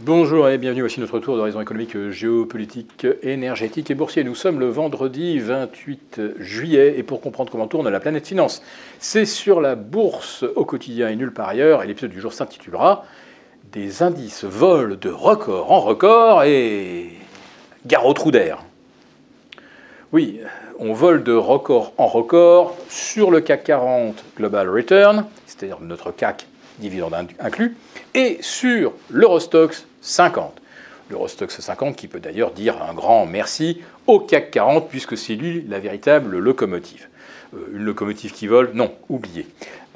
Bonjour et bienvenue, voici notre tour d'horizon économique, géopolitique, énergétique et boursier. Nous sommes le vendredi 28 juillet et pour comprendre comment tourne la planète finance, c'est sur la bourse au quotidien et nulle part ailleurs et l'épisode du jour s'intitulera Des indices volent de record en record et gare au d'air. Oui, on vole de record en record sur le CAC 40 Global Return, c'est-à-dire notre CAC dividende inclus, et sur l'Eurostox 50. L'Eurostox 50 qui peut d'ailleurs dire un grand merci au CAC 40 puisque c'est lui la véritable locomotive. Euh, une locomotive qui vole, non, oubliez.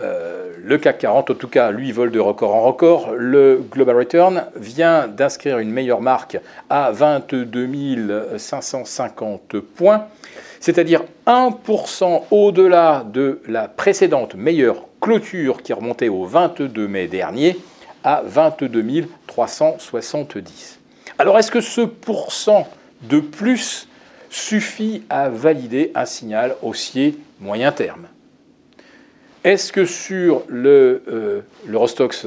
Euh, le CAC 40, en tout cas, lui vole de record en record. Le Global Return vient d'inscrire une meilleure marque à 22 550 points, c'est-à-dire 1% au-delà de la précédente meilleure clôture qui remontait au 22 mai dernier à 22 370. Alors est-ce que ce pourcent de plus suffit à valider un signal haussier moyen terme? Est-ce que sur le euh, l'Eurostox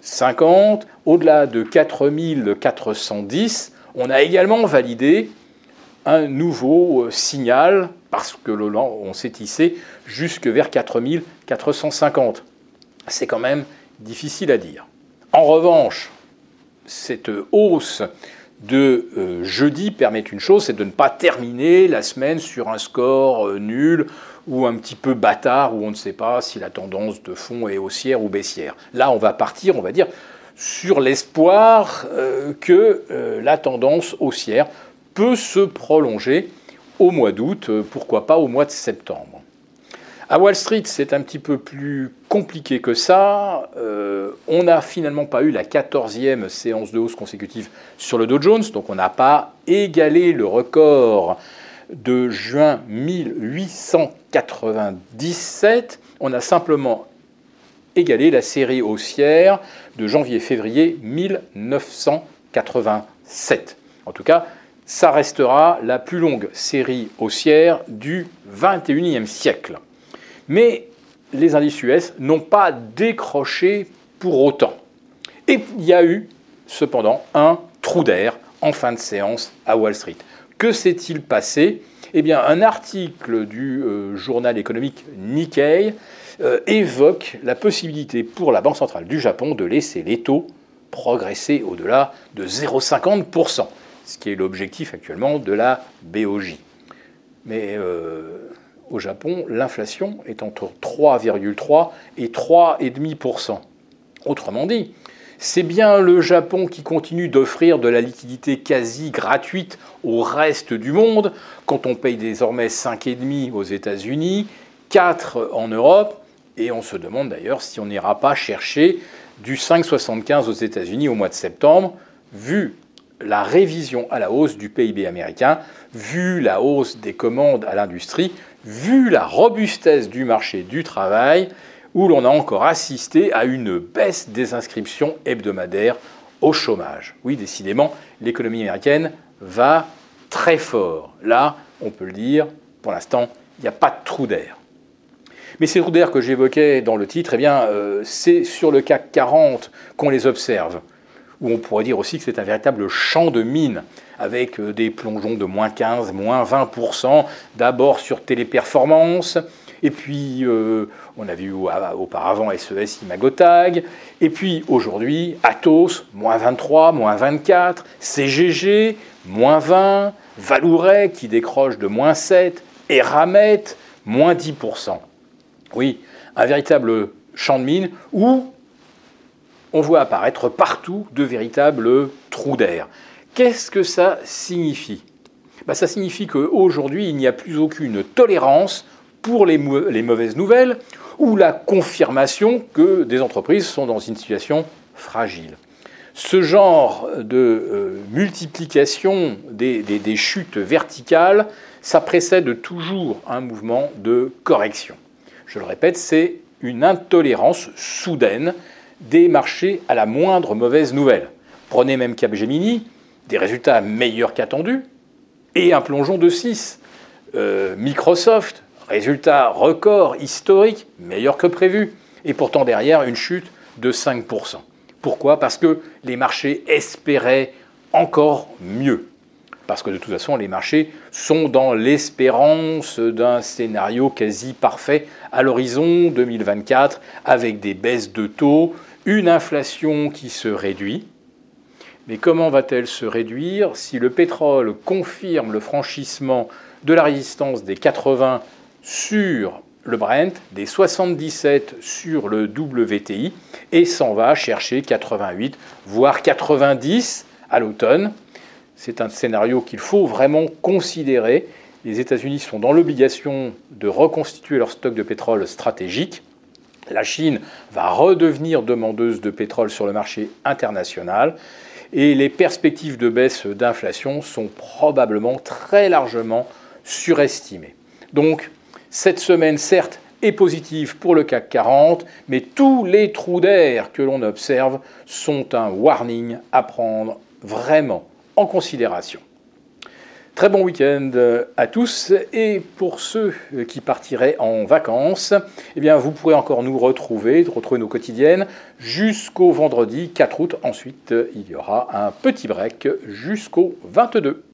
50, euh, au-delà de 4410, on a également validé un nouveau euh, signal parce que on s'est tissé jusque vers 4450 C'est quand même difficile à dire. En revanche, cette hausse de euh, jeudi permet une chose, c'est de ne pas terminer la semaine sur un score euh, nul ou un petit peu bâtard où on ne sait pas si la tendance de fond est haussière ou baissière. Là, on va partir, on va dire, sur l'espoir euh, que la tendance haussière peut se prolonger au mois d'août, pourquoi pas au mois de septembre. À Wall Street, c'est un petit peu plus compliqué que ça. Euh, on n'a finalement pas eu la 14e séance de hausse consécutive sur le Dow Jones, donc on n'a pas égalé le record de juin 1897. On a simplement égalé la série haussière de janvier-février 1987. En tout cas, ça restera la plus longue série haussière du 21e siècle. Mais les indices US n'ont pas décroché pour autant. Et il y a eu cependant un trou d'air en fin de séance à Wall Street. Que s'est-il passé? Eh bien, un article du euh, journal économique Nikkei euh, évoque la possibilité pour la Banque centrale du Japon de laisser les taux progresser au-delà de 0,50%, ce qui est l'objectif actuellement de la BOJ. Mais euh, au Japon, l'inflation est entre 3,3 et 3,5%. Autrement dit, c'est bien le Japon qui continue d'offrir de la liquidité quasi gratuite au reste du monde, quand on paye désormais 5,5 aux États-Unis, 4 en Europe, et on se demande d'ailleurs si on n'ira pas chercher du 5,75 aux États-Unis au mois de septembre, vu la révision à la hausse du PIB américain, vu la hausse des commandes à l'industrie, vu la robustesse du marché du travail, où l'on a encore assisté à une baisse des inscriptions hebdomadaires au chômage. Oui, décidément, l'économie américaine va très fort. Là, on peut le dire, pour l'instant, il n'y a pas de trou d'air. Mais ces trous d'air que j'évoquais dans le titre, eh bien, euh, c'est sur le CAC 40 qu'on les observe où on pourrait dire aussi que c'est un véritable champ de mine, avec euh, des plongeons de moins 15, moins 20%, d'abord sur Téléperformance, et puis euh, on a vu auparavant SES Imagotag, et puis aujourd'hui Atos, moins 23, moins 24, CGG, moins 20, Valouret qui décroche de moins 7%, Eramet, moins 10%. Oui, un véritable champ de mine où on voit apparaître partout de véritables trous d'air. Qu'est-ce que ça signifie? Bah, Ça signifie qu'aujourd'hui, il n'y a plus aucune tolérance pour les, mauvaises nouvelles ou la confirmation que des entreprises sont dans une situation fragile. Ce genre de euh, multiplication des, chutes verticales, ça précède toujours un mouvement de correction. Je le répète, c'est une intolérance soudaine des marchés à la moindre mauvaise nouvelle. Prenez même Capgemini, des résultats meilleurs qu'attendus, et un plongeon de 6. Euh, Microsoft, résultat record historique, meilleur que prévu, et pourtant derrière une chute de 5%. Pourquoi? Parce que les marchés espéraient encore mieux. Parce que de toute façon, les marchés sont dans l'espérance d'un scénario quasi parfait à l'horizon 2024, avec des baisses de taux, une inflation qui se réduit. Mais comment va-t-elle se réduire si le pétrole confirme le franchissement de la résistance des 80 sur le Brent, des 77 sur le WTI et s'en va chercher 88, voire 90 à l'automne? C'est un scénario qu'il faut vraiment considérer. Les États-Unis sont dans l'obligation de reconstituer leur stock de pétrole stratégique. La Chine va redevenir demandeuse de pétrole sur le marché international et les perspectives de baisse d'inflation sont probablement très largement surestimées. Donc, cette semaine, certes, est positive pour le CAC 40, mais tous les trous d'air que l'on observe sont un warning à prendre vraiment en considération. Très bon week-end à tous et pour ceux qui partiraient en vacances, eh bien vous pourrez encore nous retrouver, retrouver nos quotidiennes jusqu'au vendredi 4 août. Ensuite, il y aura un petit break jusqu'au 22.